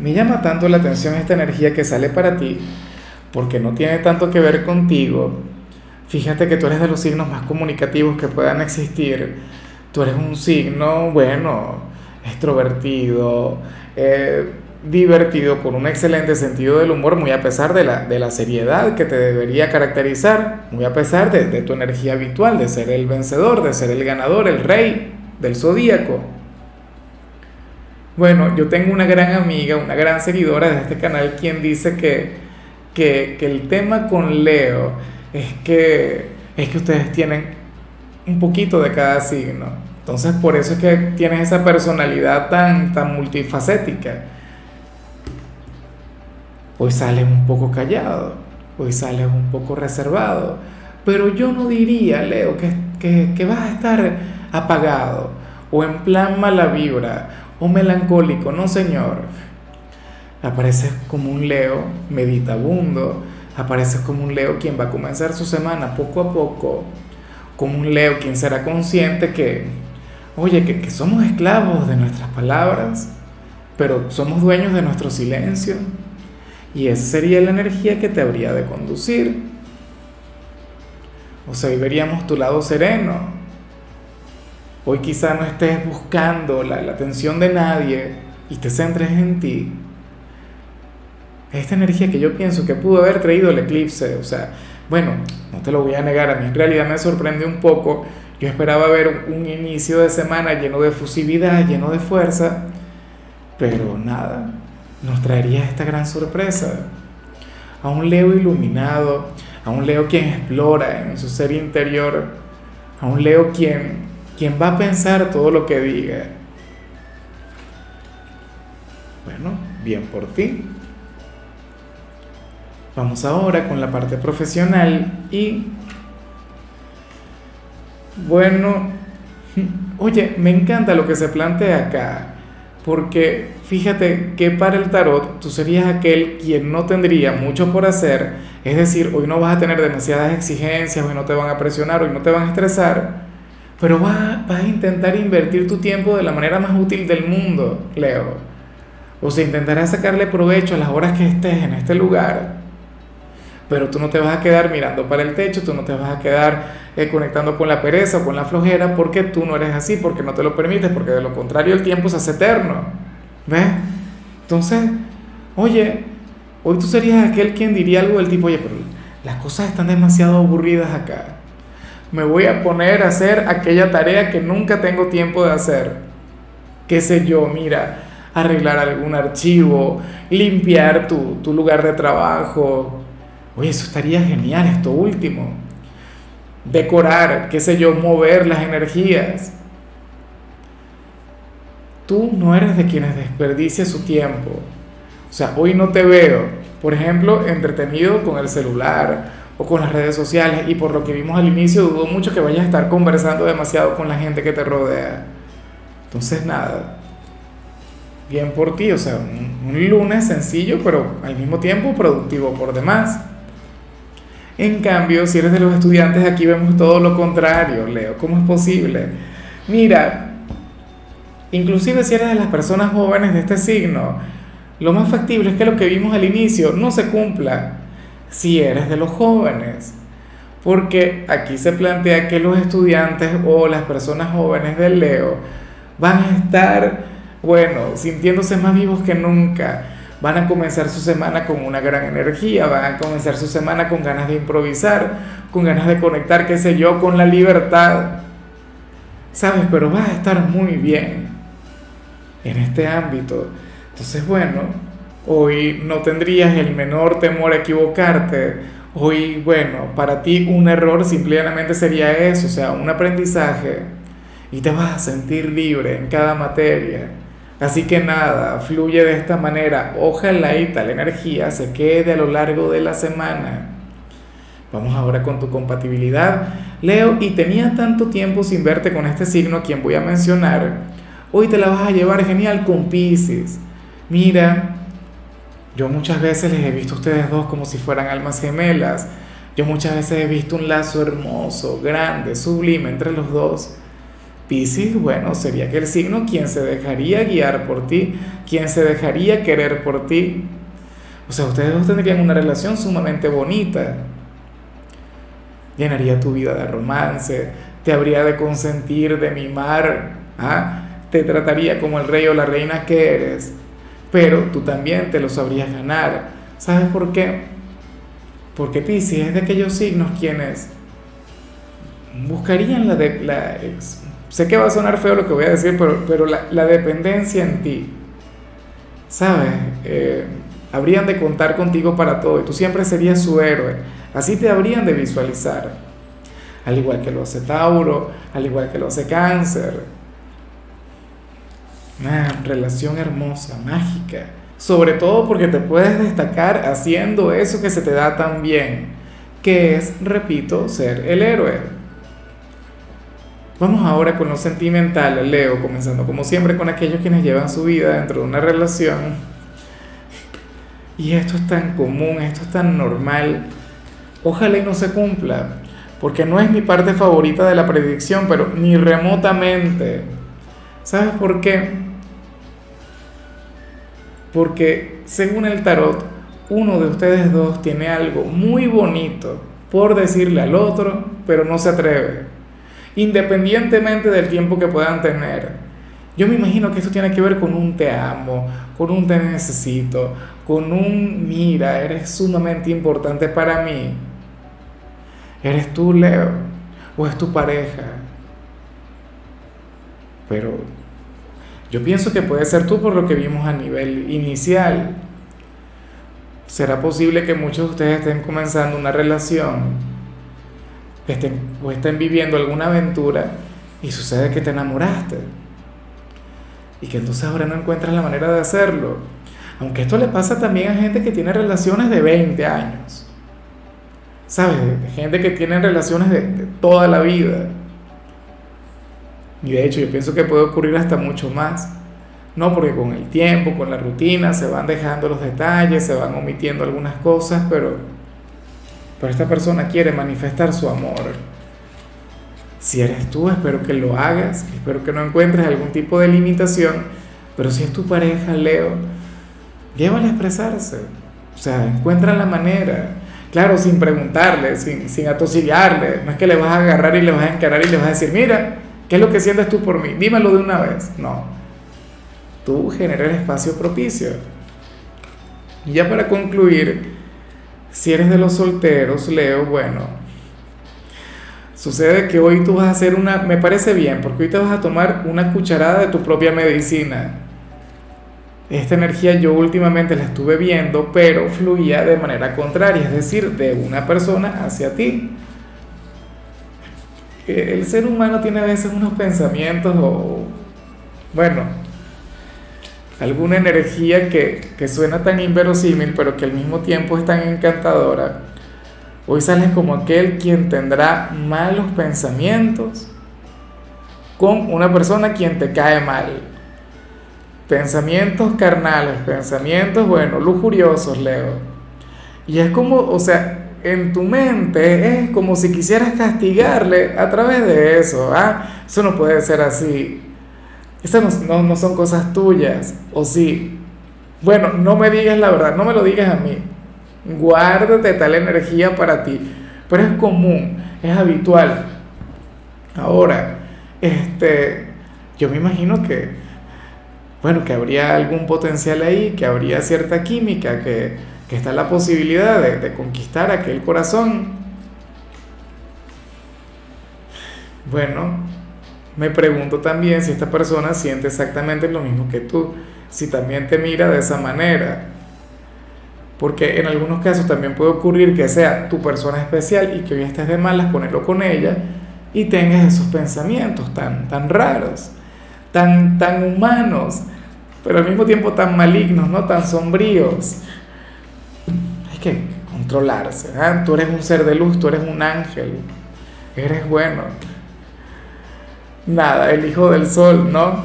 me llama tanto la atención esta energía que sale para ti, porque no tiene tanto que ver contigo. Fíjate que tú eres de los signos más comunicativos que puedan existir. Tú eres un signo, bueno, extrovertido, eh, divertido, con un excelente sentido del humor, muy a pesar de la, de la seriedad que te debería caracterizar, muy a pesar de, de tu energía habitual, de ser el vencedor, de ser el ganador, el rey del zodíaco. Bueno, yo tengo una gran amiga, una gran seguidora de este canal, quien dice que, que, el tema con Leo es que, es que ustedes tienen un poquito de cada signo. Entonces, por eso es que tienes esa personalidad tan, tan multifacética. Hoy sales un poco callado, hoy sales un poco reservado, pero yo no diría, Leo, que, que, que vas a estar apagado o en plan mala vibra o melancólico, no señor. Apareces como un Leo meditabundo, apareces como un Leo quien va a comenzar su semana poco a poco, como un Leo quien será consciente que, oye, que, que somos esclavos de nuestras palabras, pero somos dueños de nuestro silencio. Y esa sería la energía que te habría de conducir. O sea, ahí veríamos tu lado sereno, Hoy quizá no estés buscando la, la, atención de nadie y te centres en ti. Esta energía que yo pienso que pudo haber traído el eclipse, o sea, bueno, no te lo voy a negar, a mí en realidad me sorprende un poco. Yo esperaba ver un inicio de semana lleno de efusividad, lleno de fuerza, pero nada, nos traería esta gran sorpresa. A un Leo iluminado, a un Leo quien explora en su ser interior, a un Leo quien ¿Quién va a pensar todo lo que diga? Bueno, bien por ti. Vamos ahora con la parte profesional y... Bueno, oye, me encanta lo que se plantea acá, porque fíjate que para el tarot tú serías aquel quien no tendría mucho por hacer, es decir, hoy no vas a tener demasiadas exigencias, hoy no te van a presionar, hoy no te van a estresar, pero vas, a intentar invertir tu tiempo de la manera más útil del mundo, Leo. O sea, intentarás sacarle provecho a las horas que estés en este lugar. Pero tú no te vas a quedar mirando para el techo, tú no te vas a quedar eh, conectando con la pereza o con la flojera porque tú no eres así, porque no te lo permites, porque de lo contrario el tiempo se hace eterno. ¿Ves? Entonces, oye, hoy tú serías aquel quien diría algo del tipo, oye, pero las cosas están demasiado aburridas acá me voy a poner a hacer aquella tarea que nunca tengo tiempo de hacer. Qué sé yo, mira, arreglar algún archivo, limpiar tu, tu lugar de trabajo. Oye, eso estaría genial, esto último. Decorar, qué sé yo, mover las energías. Tú no eres de quienes desperdicia su tiempo. O sea, hoy no te veo, por ejemplo, entretenido con el celular o con las redes sociales y por lo que vimos al inicio dudo mucho que vayas a estar conversando demasiado con la gente que te rodea. Entonces nada, bien por ti, o sea, un, un lunes sencillo pero al mismo tiempo productivo por demás. En cambio, si eres de los estudiantes, aquí vemos todo lo contrario, Leo. ¿Cómo es posible? Mira, inclusive si eres de las personas jóvenes de este signo, lo más factible es que lo que vimos al inicio no se cumpla si eres de los jóvenes. Porque aquí se plantea que los estudiantes o las personas jóvenes del Leo van a estar, bueno, sintiéndose más vivos que nunca. Van a comenzar su semana con una gran energía, van a comenzar su semana con ganas de improvisar, con ganas de conectar, qué sé yo, con la libertad. ¿Sabes? Pero vas a estar muy bien en este ámbito. Entonces, bueno, Hoy no tendrías el menor temor a equivocarte. Hoy, bueno, para ti un error simplemente sería eso, o sea, un aprendizaje. Y te vas a sentir libre en cada materia. Así que nada, fluye de esta manera. Ojalá y tal energía se quede a lo largo de la semana. Vamos ahora con tu compatibilidad. Leo, y tenía tanto tiempo sin verte con este signo a quien voy a mencionar. Hoy te la vas a llevar genial con Pisces. Mira, yo muchas veces les he visto a ustedes dos como si fueran almas gemelas. Yo muchas veces he visto un lazo hermoso, grande, sublime entre los dos. Piscis, bueno, sería aquel signo quien se dejaría guiar por ti, quien se dejaría querer por ti. O sea, ustedes dos tendrían una relación sumamente bonita. Llenaría tu vida de romance, te habría de consentir, de mimar, ¿ah? te trataría como el rey o la reina que eres, pero tú también te lo sabrías ganar. ¿Sabes por qué? Porque Piscis es de aquellos signos quienes buscarían la, de, la Sé que va a sonar feo lo que voy a decir, pero, pero la, dependencia en ti, ¿sabes? Eh, habrían de contar contigo para todo y tú siempre serías su héroe. Así te habrían de visualizar. Al igual que lo hace Tauro, al igual que lo hace Cáncer. Una relación hermosa, mágica. Sobre todo porque te puedes destacar haciendo eso que se te da tan bien, que es, repito, ser el héroe. Vamos ahora con lo sentimental, Leo, comenzando como siempre con aquellos quienes llevan su vida dentro de una relación. Y esto es tan común, esto es tan normal. Ojalá y no se cumpla, porque no es mi parte favorita de la predicción, pero ni remotamente. ¿Sabes por qué? Porque según el tarot, uno de ustedes dos tiene algo muy bonito por decirle al otro, pero no se atreve independientemente del tiempo que puedan tener. Yo me imagino que esto tiene que ver con un te amo, con un te necesito, con un mira, eres sumamente importante para mí. ¿Eres tú, Leo? ¿O es tu pareja? Pero yo pienso que puede ser tú por lo que vimos a nivel inicial. ¿Será posible que muchos de ustedes estén comenzando una relación estén, o estén viviendo alguna aventura y sucede que te enamoraste y que entonces ahora no encuentras la manera de hacerlo. Aunque esto le pasa también a gente que tiene relaciones de 20 años. ¿Sabes? Gente que tiene relaciones de, de toda la vida. Y de hecho yo pienso que puede ocurrir hasta mucho más. No, porque con el tiempo, con la rutina, se van dejando los detalles, se van omitiendo algunas cosas, pero pero esta persona quiere manifestar su amor. Si eres tú, espero que lo hagas, espero que no encuentres algún tipo de limitación, pero si es tu pareja, Leo, llévale a expresarse. O sea, encuentra la manera. Claro, sin preguntarle, sin, sin atosigarle. No es que le vas a agarrar y le vas a encarar y le vas a decir, mira, ¿qué es lo que sientes tú por mí? Dímelo de una vez. No. Tú genera el espacio propicio. Y ya para concluir, si eres de los solteros, Leo, bueno, sucede que hoy tú vas a hacer una, me parece bien, porque hoy te vas a tomar una cucharada de tu propia medicina. Esta energía yo últimamente la estuve viendo, pero fluía de manera contraria, es decir, de una persona hacia ti. El ser humano tiene a veces unos pensamientos o, bueno, alguna energía que, suena tan inverosímil, pero que al mismo tiempo es tan encantadora, hoy sales como aquel quien tendrá malos pensamientos con una persona quien te cae mal. Pensamientos carnales, pensamientos, bueno, lujuriosos, Leo. Y es como, o sea, en tu mente es como si quisieras castigarle a través de eso. ¿ah? Eso no puede ser así. Estas no, son cosas tuyas, o sí. Bueno, no me digas la verdad, no me lo digas a mí. Guárdate tal energía para ti. Pero es común, es habitual. Ahora, este, yo me imagino que, bueno, que habría algún potencial ahí, que habría cierta química, que, que está la posibilidad de, conquistar aquel corazón. Bueno, me pregunto también si esta persona siente exactamente lo mismo que tú, si también te mira de esa manera. Porque en algunos casos también puede ocurrir que sea tu persona especial y que hoy estés de malas con él o con ella y tengas esos pensamientos tan, tan raros, tan, tan humanos, pero al mismo tiempo tan malignos, ¿no? Tan sombríos. ¿Eh? Tú eres un ser de luz, tú eres un ángel, eres bueno. Nada, el hijo del sol, ¿no?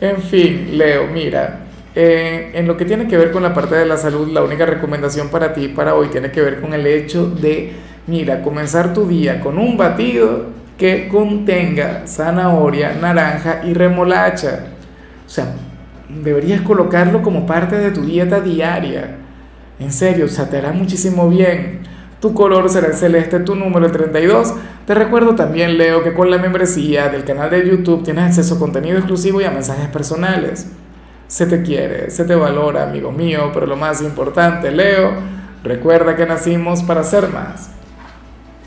En fin, Leo, mira, eh, en lo que tiene que ver con la parte de la salud, la única recomendación para ti para hoy tiene que ver con el hecho de, mira, comenzar tu día con un batido que contenga zanahoria, naranja y remolacha. O sea, deberías colocarlo como parte de tu dieta diaria. En serio, o sea, te hará muchísimo bien. Tu color será el celeste, tu número el 32. Te recuerdo también, Leo, que con la membresía del canal de YouTube tienes acceso a contenido exclusivo y a mensajes personales. Se te quiere, se te valora, amigo mío, pero lo más importante, Leo, recuerda que nacimos para ser más.